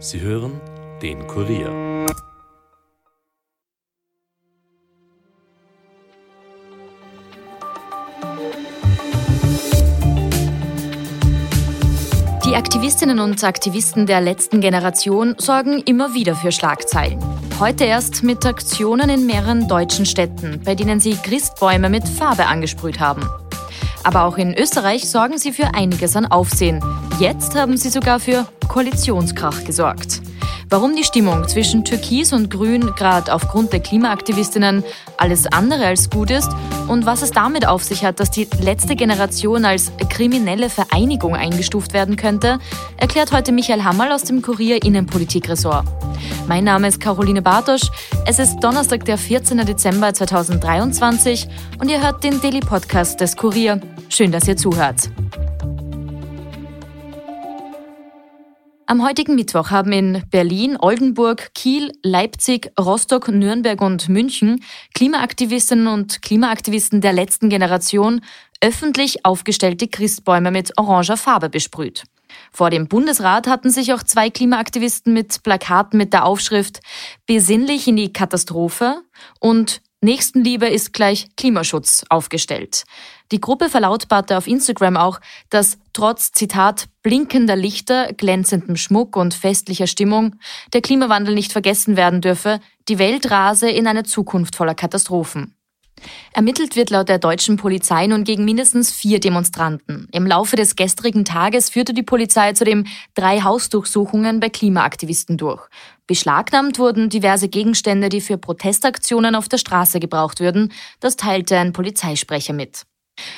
Sie hören den Kurier. Die Aktivistinnen und Aktivisten der letzten Generation sorgen immer wieder für Schlagzeilen. Heute erst mit Aktionen in mehreren deutschen Städten, bei denen sie Christbäume mit Farbe angesprüht haben. Aber auch in Österreich sorgen sie für einiges an Aufsehen. Jetzt haben sie sogar für Koalitionskrach gesorgt. Warum die Stimmung zwischen Türkis und Grün gerade aufgrund der Klimaaktivistinnen alles andere als gut ist und was es damit auf sich hat, dass die letzte Generation als kriminelle Vereinigung eingestuft werden könnte, erklärt heute Michael Hammerl aus dem Kurier Innenpolitikressort. Mein Name ist Caroline Bartosch. Es ist Donnerstag, der 14. Dezember 2023 und ihr hört den Daily Podcast des Kurier. Schön, dass ihr zuhört. Am heutigen Mittwoch haben in Berlin, Oldenburg, Kiel, Leipzig, Rostock, Nürnberg und München Klimaaktivistinnen und Klimaaktivisten der letzten Generation öffentlich aufgestellte Christbäume mit oranger Farbe besprüht. Vor dem Bundesrat hatten sich auch zwei Klimaaktivisten mit Plakaten mit der Aufschrift Besinnlich in die Katastrophe und Nächstenliebe ist gleich Klimaschutz aufgestellt. Die Gruppe verlautbarte auf Instagram auch, dass trotz Zitat blinkender Lichter, glänzendem Schmuck und festlicher Stimmung der Klimawandel nicht vergessen werden dürfe, die Welt rase in eine Zukunft voller Katastrophen. Ermittelt wird laut der deutschen Polizei nun gegen mindestens vier Demonstranten. Im Laufe des gestrigen Tages führte die Polizei zudem drei Hausdurchsuchungen bei Klimaaktivisten durch. Beschlagnahmt wurden diverse Gegenstände, die für Protestaktionen auf der Straße gebraucht würden. Das teilte ein Polizeisprecher mit.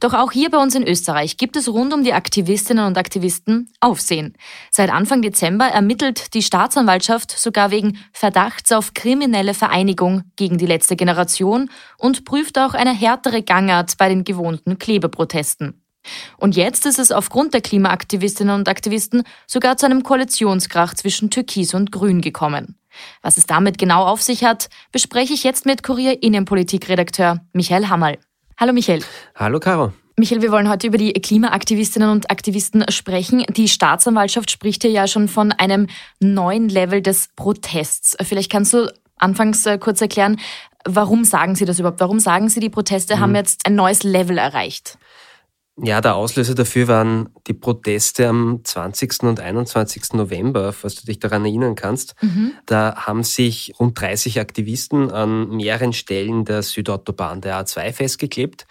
Doch auch hier bei uns in Österreich gibt es rund um die Aktivistinnen und Aktivisten Aufsehen. Seit Anfang Dezember ermittelt die Staatsanwaltschaft sogar wegen Verdachts auf kriminelle Vereinigung gegen die letzte Generation und prüft auch eine härtere Gangart bei den gewohnten Klebeprotesten. Und jetzt ist es aufgrund der Klimaaktivistinnen und Aktivisten sogar zu einem Koalitionskrach zwischen Türkis und Grün gekommen. Was es damit genau auf sich hat, bespreche ich jetzt mit Kurier Innenpolitikredakteur Michael Hammerl. Hallo Michael. Hallo Caro. Michael, wir wollen heute über die Klimaaktivistinnen und Aktivisten sprechen. Die Staatsanwaltschaft spricht hier ja schon von einem neuen Level des Protests. Vielleicht kannst du anfangs äh, kurz erklären, warum sagen Sie das überhaupt? Warum sagen Sie, die Proteste mhm. haben jetzt ein neues Level erreicht? Ja, der Auslöser dafür waren die Proteste am 20. und 21. November, falls du dich daran erinnern kannst. Mhm. Da haben sich rund 30 Aktivisten an mehreren Stellen der Südautobahn der A2 festgeklebt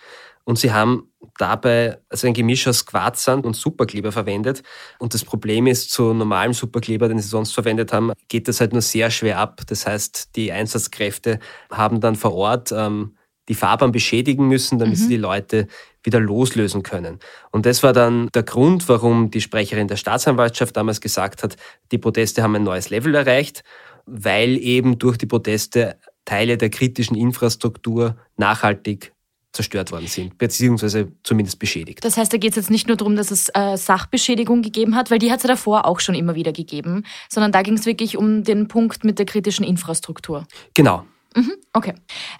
und sie haben dabei also ein Gemisch aus Quarzsand und Superkleber verwendet. Und das Problem ist, zu normalem Superkleber, den sie sonst verwendet haben, geht das halt nur sehr schwer ab. Das heißt, die Einsatzkräfte haben dann vor Ort ähm, die Fahrbahn beschädigen müssen, damit mhm. sie die Leute wieder loslösen können. Und das war dann der Grund, warum die Sprecherin der Staatsanwaltschaft damals gesagt hat, die Proteste haben ein neues Level erreicht, weil eben durch die Proteste Teile der kritischen Infrastruktur nachhaltig zerstört worden sind, beziehungsweise zumindest beschädigt. Das heißt, da geht es jetzt nicht nur darum, dass es äh, Sachbeschädigung gegeben hat, weil die hat es ja davor auch schon immer wieder gegeben, sondern da ging es wirklich um den Punkt mit der kritischen Infrastruktur. Genau, Mhm, okay.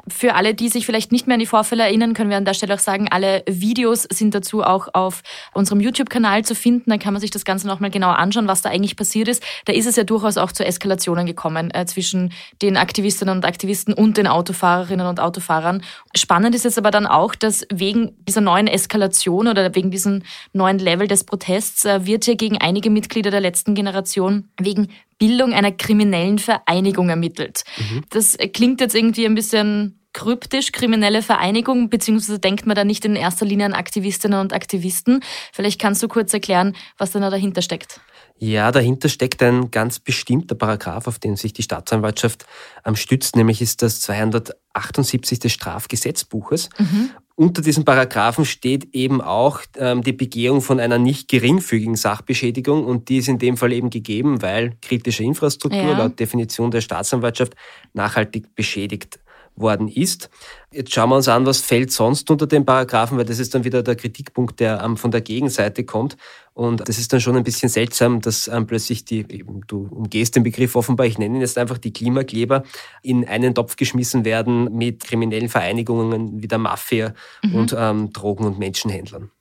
Für alle, die sich vielleicht nicht mehr an die Vorfälle erinnern, können wir an der Stelle auch sagen, alle Videos sind dazu auch auf unserem YouTube-Kanal zu finden. Da kann man sich das Ganze nochmal genauer anschauen, was da eigentlich passiert ist. Da ist es ja durchaus auch zu Eskalationen gekommen äh, zwischen den Aktivistinnen und Aktivisten und den Autofahrerinnen und Autofahrern. Spannend ist jetzt aber dann auch, dass wegen dieser neuen Eskalation oder wegen diesem neuen Level des Protests äh, wird hier gegen einige Mitglieder der letzten Generation wegen Bildung einer kriminellen Vereinigung ermittelt. Mhm. Das klingt jetzt irgendwie ein bisschen kryptisch, kriminelle Vereinigung, beziehungsweise denkt man da nicht in erster Linie an Aktivistinnen und Aktivisten. Vielleicht kannst du kurz erklären, was da dahinter steckt. Ja, dahinter steckt ein ganz bestimmter Paragraph, auf den sich die Staatsanwaltschaft stützt, nämlich ist das 278 des Strafgesetzbuches. Mhm. Unter diesen Paragraphen steht eben auch ähm, die Begehung von einer nicht geringfügigen Sachbeschädigung und die ist in dem Fall eben gegeben, weil kritische Infrastruktur ja. laut Definition der Staatsanwaltschaft nachhaltig beschädigt worden ist. Jetzt schauen wir uns an, was fällt sonst unter den Paragraphen, weil das ist dann wieder der Kritikpunkt, der ähm, von der Gegenseite kommt. Und das ist dann schon ein bisschen seltsam, dass ähm, plötzlich die, eben, du umgehst den Begriff offenbar, ich nenne ihn jetzt einfach die Klimakleber, in einen Topf geschmissen werden mit kriminellen Vereinigungen wie der Mafia mhm. und ähm, Drogen- und Menschenhändlern.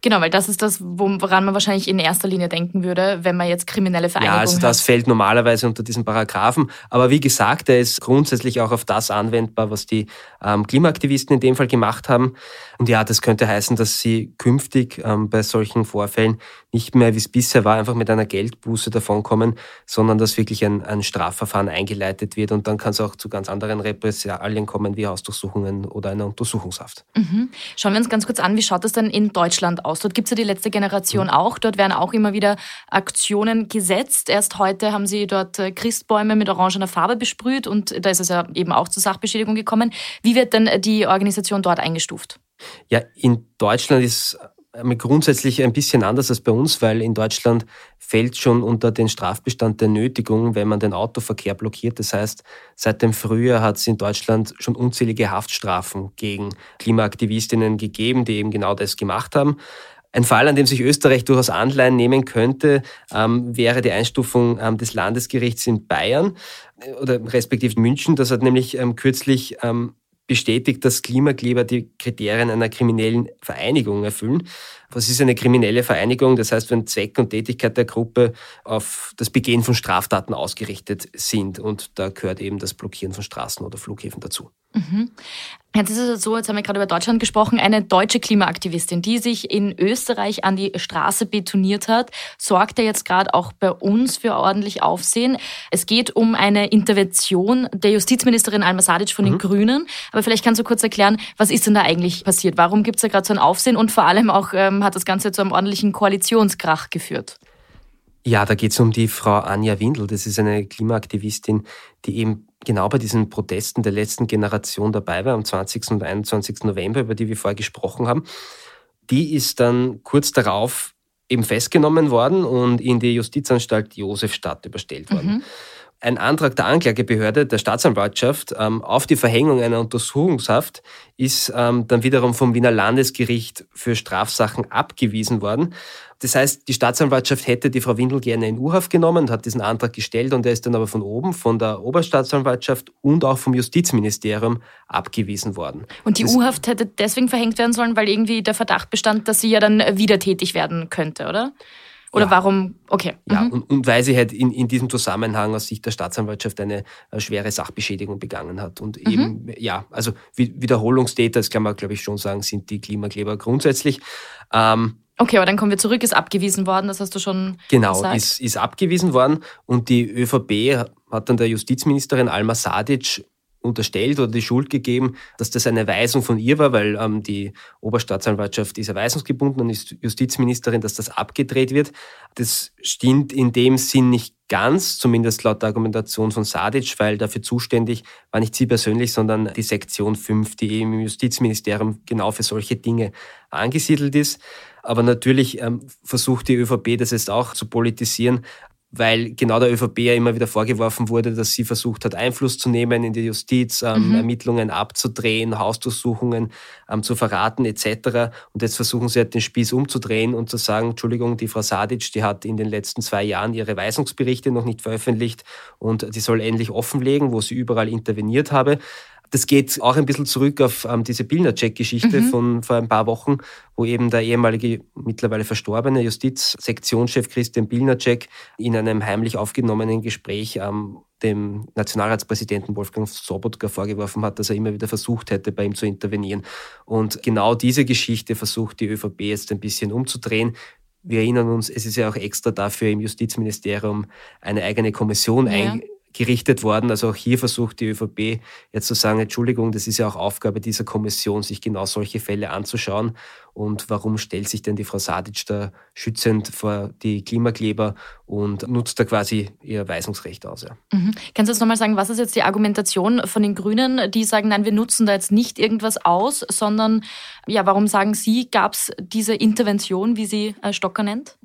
Genau, weil das ist das, woran man wahrscheinlich in erster Linie denken würde, wenn man jetzt kriminelle Vereinigungen hat. Ja, also das hat. fällt normalerweise unter diesen Paragraphen. Aber wie gesagt, er ist grundsätzlich auch auf das anwendbar, was die ähm, Klimaaktivisten in dem Fall gemacht haben. Und ja, das könnte heißen, dass sie künftig ähm, bei solchen Vorfällen nicht mehr, wie es bisher war, einfach mit einer Geldbuße davonkommen, sondern dass wirklich ein, ein Strafverfahren eingeleitet wird. Und dann kann es auch zu ganz anderen Repressalien kommen, wie Hausdurchsuchungen oder einer Untersuchungshaft. Mhm. Schauen wir uns ganz kurz an, wie schaut das denn in Deutschland aus? Dort gibt es ja die letzte Generation mhm. auch. Dort werden auch immer wieder Aktionen gesetzt. Erst heute haben sie dort äh, Christbäume mit orangener Farbe besprüht und da ist es ja eben auch zur Sachbeschädigung gekommen. Wie wird denn die Organisation dort eingestuft? Ja, in Deutschland ist grundsätzlich ein bisschen anders als bei uns, weil in Deutschland fällt schon unter den Strafbestand der Nötigung, wenn man den Autoverkehr blockiert. Das heißt, seit dem Frühjahr hat es in Deutschland schon unzählige Haftstrafen gegen Klimaaktivistinnen gegeben, die eben genau das gemacht haben. Ein Fall, an dem sich Österreich durchaus Anleihen nehmen könnte, ähm, wäre die Einstufung ähm, des Landesgerichts in Bayern äh, oder respektive München. Das hat nämlich ähm, kürzlich ähm, bestätigt, dass Klimakleber die Kriterien einer kriminellen Vereinigung erfüllen. Was ist eine kriminelle Vereinigung? Das heißt, wenn Zweck und Tätigkeit der Gruppe auf das Begehen von Straftaten ausgerichtet sind. Und da gehört eben das Blockieren von Straßen oder Flughäfen dazu. Mhm. Jetzt ist es so, jetzt haben wir gerade über Deutschland gesprochen, eine deutsche Klimaaktivistin, die sich in Österreich an die Straße betoniert hat, sorgt ja jetzt gerade auch bei uns für ordentlich Aufsehen. Es geht um eine Intervention der Justizministerin Alma Sadic von den mhm. Grünen. Aber vielleicht kannst du kurz erklären, was ist denn da eigentlich passiert? Warum gibt es da gerade so ein Aufsehen und vor allem auch ähm, hat das Ganze zu einem ordentlichen Koalitionskrach geführt? Ja, da geht es um die Frau Anja Windel. Das ist eine Klimaaktivistin, die eben genau bei diesen Protesten der letzten Generation dabei war, am 20. und 21. November, über die wir vorher gesprochen haben. Die ist dann kurz darauf eben festgenommen worden und in die Justizanstalt Josefstadt überstellt worden. Mhm. Ein Antrag der Anklagebehörde der Staatsanwaltschaft ähm, auf die Verhängung einer Untersuchungshaft ist ähm, dann wiederum vom Wiener Landesgericht für Strafsachen abgewiesen worden. Das heißt, die Staatsanwaltschaft hätte die Frau Windel gerne in U-Haft genommen und hat diesen Antrag gestellt und er ist dann aber von oben, von der Oberstaatsanwaltschaft und auch vom Justizministerium abgewiesen worden. Und die U-Haft hätte deswegen verhängt werden sollen, weil irgendwie der Verdacht bestand, dass sie ja dann wieder tätig werden könnte, oder? Oder ja. warum? Okay. Ja, mhm. und, und, weil sie halt in, in diesem Zusammenhang aus Sicht der Staatsanwaltschaft eine, eine schwere Sachbeschädigung begangen hat. Und mhm. eben, ja, also Wiederholungstäter, das kann man, glaube ich, schon sagen, sind die Klimakleber grundsätzlich. Ähm, Okay, aber dann kommen wir zurück, ist abgewiesen worden, das hast du schon genau, gesagt. Genau, ist, ist abgewiesen worden und die ÖVP hat dann der Justizministerin Alma Sadic unterstellt oder die Schuld gegeben, dass das eine Weisung von ihr war, weil ähm, die Oberstaatsanwaltschaft ist erweisungsgebunden und ist Justizministerin, dass das abgedreht wird. Das stimmt in dem Sinn nicht ganz, zumindest laut der Argumentation von Sadic, weil dafür zuständig war nicht sie persönlich, sondern die Sektion 5, die im Justizministerium genau für solche Dinge angesiedelt ist. Aber natürlich ähm, versucht die ÖVP das jetzt auch zu politisieren weil genau der ÖVP ja immer wieder vorgeworfen wurde, dass sie versucht hat, Einfluss zu nehmen in die Justiz, ähm, mhm. Ermittlungen abzudrehen, Hausdurchsuchungen ähm, zu verraten etc. Und jetzt versuchen sie halt den Spieß umzudrehen und zu sagen, Entschuldigung, die Frau Sadic, die hat in den letzten zwei Jahren ihre Weisungsberichte noch nicht veröffentlicht und die soll endlich offenlegen, wo sie überall interveniert habe. Das geht auch ein bisschen zurück auf ähm, diese Billnercheck-Geschichte mhm. von vor ein paar Wochen, wo eben der ehemalige, mittlerweile verstorbene Justizsektionschef Christian Billnercheck in einem heimlich aufgenommenen Gespräch ähm, dem Nationalratspräsidenten Wolfgang Sobotka vorgeworfen hat, dass er immer wieder versucht hätte, bei ihm zu intervenieren. Und genau diese Geschichte versucht die ÖVP jetzt ein bisschen umzudrehen. Wir erinnern uns, es ist ja auch extra dafür im Justizministerium eine eigene Kommission ja. ein, gerichtet worden. Also auch hier versucht die ÖVP jetzt zu sagen, Entschuldigung, das ist ja auch Aufgabe dieser Kommission, sich genau solche Fälle anzuschauen. Und warum stellt sich denn die Frau Sadic da schützend vor die Klimakleber und nutzt da quasi ihr Weisungsrecht aus? Ja. Mhm. Kannst du jetzt nochmal sagen, was ist jetzt die Argumentation von den Grünen, die sagen, nein, wir nutzen da jetzt nicht irgendwas aus, sondern ja, warum sagen Sie, gab es diese Intervention, wie sie äh, Stocker nennt?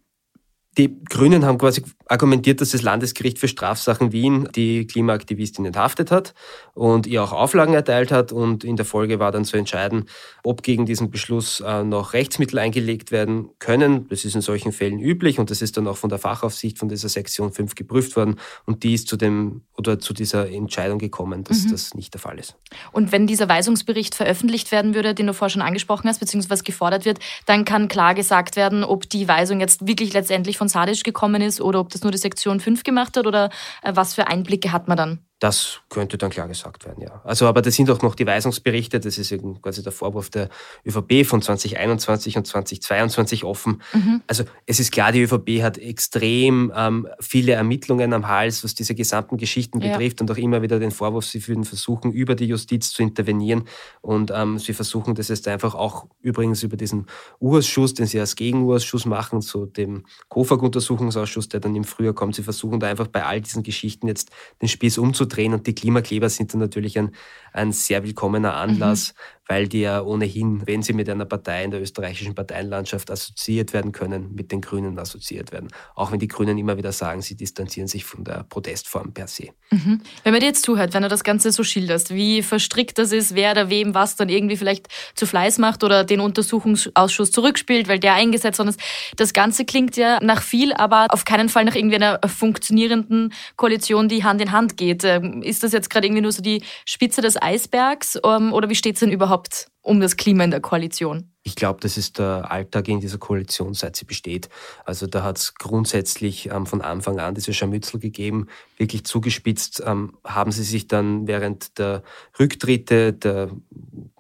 Die Grünen haben quasi argumentiert, dass das Landesgericht für Strafsachen Wien die Klimaaktivistin enthaftet hat und ihr auch Auflagen erteilt hat. Und in der Folge war dann zu entscheiden, ob gegen diesen Beschluss äh, noch Rechtsmittel eingelegt werden können. Das ist in solchen Fällen üblich und das ist dann auch von der Fachaufsicht von dieser Sektion 5 geprüft worden. Und die ist zu dem oder zu dieser Entscheidung gekommen, dass mhm. das nicht der Fall ist. Und wenn dieser Weisungsbericht veröffentlicht werden würde, den du vorher schon angesprochen hast, beziehungsweise gefordert wird, dann kann klar gesagt werden, ob die Weisung jetzt wirklich letztendlich von Sadisch gekommen ist oder ob das nur die Sektion 5 gemacht hat oder äh, was für Einblicke hat man dann? Das könnte dann klar gesagt werden, ja. Also, aber das sind auch noch die Weisungsberichte, das ist eben quasi der Vorwurf der ÖVP von 2021 und 2022 offen. Mhm. Also, es ist klar, die ÖVP hat extrem ähm, viele Ermittlungen am Hals, was diese gesamten Geschichten ja. betrifft und auch immer wieder den Vorwurf, sie würden versuchen, über die Justiz zu intervenieren und ähm, sie versuchen das jetzt einfach auch übrigens über diesen Urausschuss, den sie als Gegenurausschuss machen, zu dem KOFAG-Untersuchungsausschuss, der dann im Frühjahr kommt. Sie versuchen da einfach bei all diesen Geschichten jetzt den Spieß umzudrehen drehen. Und die Klimakleber sind dann natürlich ein, ein sehr willkommener Anlass, mhm weil die ja ohnehin, wenn sie mit einer Partei in der österreichischen Parteienlandschaft assoziiert werden können, mit den Grünen assoziiert werden. Auch wenn die Grünen immer wieder sagen, sie distanzieren sich von der Protestform per se. Mhm. Wenn man dir jetzt zuhört, wenn du das Ganze so schilderst, wie verstrickt das ist, wer da wem was dann irgendwie vielleicht zu Fleiß macht oder den Untersuchungsausschuss zurückspielt, weil der eingesetzt worden ist. Das Ganze klingt ja nach viel, aber auf keinen Fall nach irgendwie einer funktionierenden Koalition, die Hand in Hand geht. Ähm, ist das jetzt gerade irgendwie nur so die Spitze des Eisbergs ähm, oder wie steht es denn überhaupt überhaupt um das Klima in der Koalition? Ich glaube, das ist der Alltag in dieser Koalition, seit sie besteht. Also da hat es grundsätzlich ähm, von Anfang an diese Scharmützel gegeben. Wirklich zugespitzt ähm, haben sie sich dann während der Rücktritte der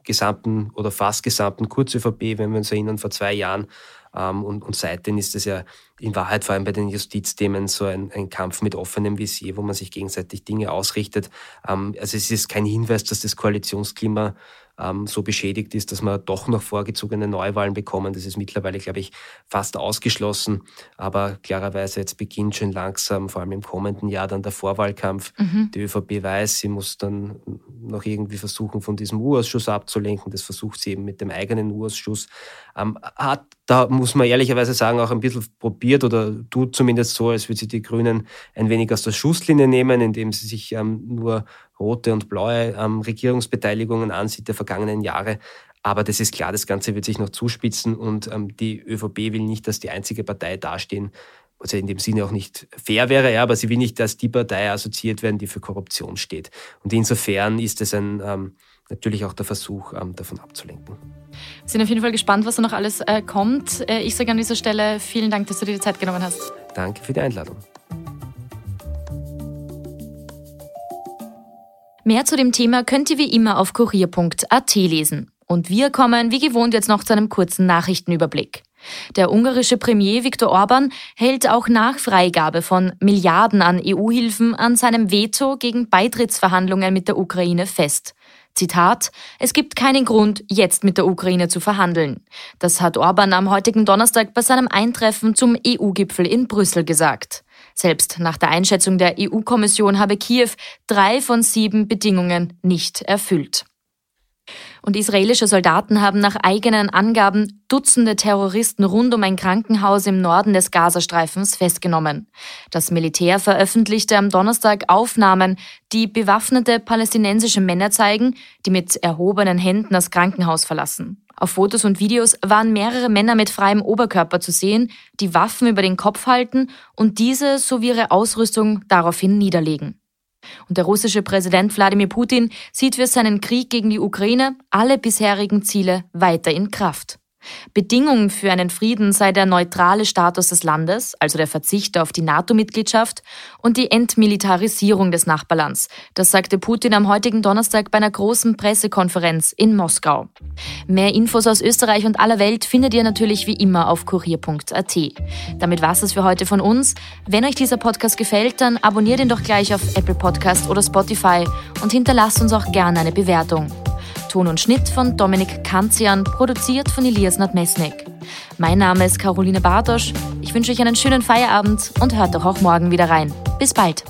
gesamten oder fast gesamten Kurz-ÖVP, wenn wir uns erinnern, vor zwei Jahren, ähm, und, und seitdem ist es ja in Wahrheit vor allem bei den Justizthemen so ein, ein Kampf mit offenem Visier, wo man sich gegenseitig Dinge ausrichtet. Ähm, also es ist kein Hinweis, dass das Koalitionsklima ähm, so beschädigt ist, dass wir doch noch vorgezogene Neuwahlen bekommen. Das ist mittlerweile, glaube ich, fast ausgeschlossen. Aber klarerweise jetzt beginnt schon langsam, vor allem im kommenden Jahr, dann der Vorwahlkampf. Mhm. Die ÖVP weiß, sie muss dann noch irgendwie versuchen, von diesem U-Ausschuss abzulenken. Das versucht sie eben mit dem eigenen U-Ausschuss. Ähm, hat, da muss man ehrlicherweise sagen, auch ein bisschen probiert oder tut zumindest so, als würde sie die Grünen ein wenig aus der Schusslinie nehmen, indem sie sich ähm, nur rote und blaue ähm, Regierungsbeteiligungen ansieht der vergangenen Jahre. Aber das ist klar, das Ganze wird sich noch zuspitzen und ähm, die ÖVP will nicht, dass die einzige Partei dastehen, also in dem Sinne auch nicht fair wäre, ja, aber sie will nicht, dass die Partei assoziiert werden, die für Korruption steht. Und insofern ist es ein, ähm, natürlich auch der Versuch, ähm, davon abzulenken. Wir sind auf jeden Fall gespannt, was da noch alles äh, kommt. Äh, ich sage an dieser Stelle vielen Dank, dass du dir die Zeit genommen hast. Danke für die Einladung. Mehr zu dem Thema könnt ihr wie immer auf kurier.at lesen. Und wir kommen wie gewohnt jetzt noch zu einem kurzen Nachrichtenüberblick. Der ungarische Premier Viktor Orban hält auch nach Freigabe von Milliarden an EU-Hilfen an seinem Veto gegen Beitrittsverhandlungen mit der Ukraine fest. Zitat, es gibt keinen Grund, jetzt mit der Ukraine zu verhandeln. Das hat Orban am heutigen Donnerstag bei seinem Eintreffen zum EU-Gipfel in Brüssel gesagt. Selbst nach der Einschätzung der EU-Kommission habe Kiew drei von sieben Bedingungen nicht erfüllt. Und israelische Soldaten haben nach eigenen Angaben Dutzende Terroristen rund um ein Krankenhaus im Norden des Gazastreifens festgenommen. Das Militär veröffentlichte am Donnerstag Aufnahmen, die bewaffnete palästinensische Männer zeigen, die mit erhobenen Händen das Krankenhaus verlassen. Auf Fotos und Videos waren mehrere Männer mit freiem Oberkörper zu sehen, die Waffen über den Kopf halten und diese sowie ihre Ausrüstung daraufhin niederlegen. Und der russische Präsident Wladimir Putin sieht für seinen Krieg gegen die Ukraine alle bisherigen Ziele weiter in Kraft. Bedingung für einen Frieden sei der neutrale Status des Landes, also der Verzicht auf die NATO-Mitgliedschaft und die Entmilitarisierung des Nachbarlands. Das sagte Putin am heutigen Donnerstag bei einer großen Pressekonferenz in Moskau. Mehr Infos aus Österreich und aller Welt findet ihr natürlich wie immer auf kurier.at. Damit war es für heute von uns. Wenn euch dieser Podcast gefällt, dann abonniert ihn doch gleich auf Apple Podcast oder Spotify und hinterlasst uns auch gerne eine Bewertung. Ton und Schnitt von Dominik Kanzian, produziert von Elias Nadmesnik. Mein Name ist Caroline Bartosch. Ich wünsche euch einen schönen Feierabend und hört doch auch morgen wieder rein. Bis bald.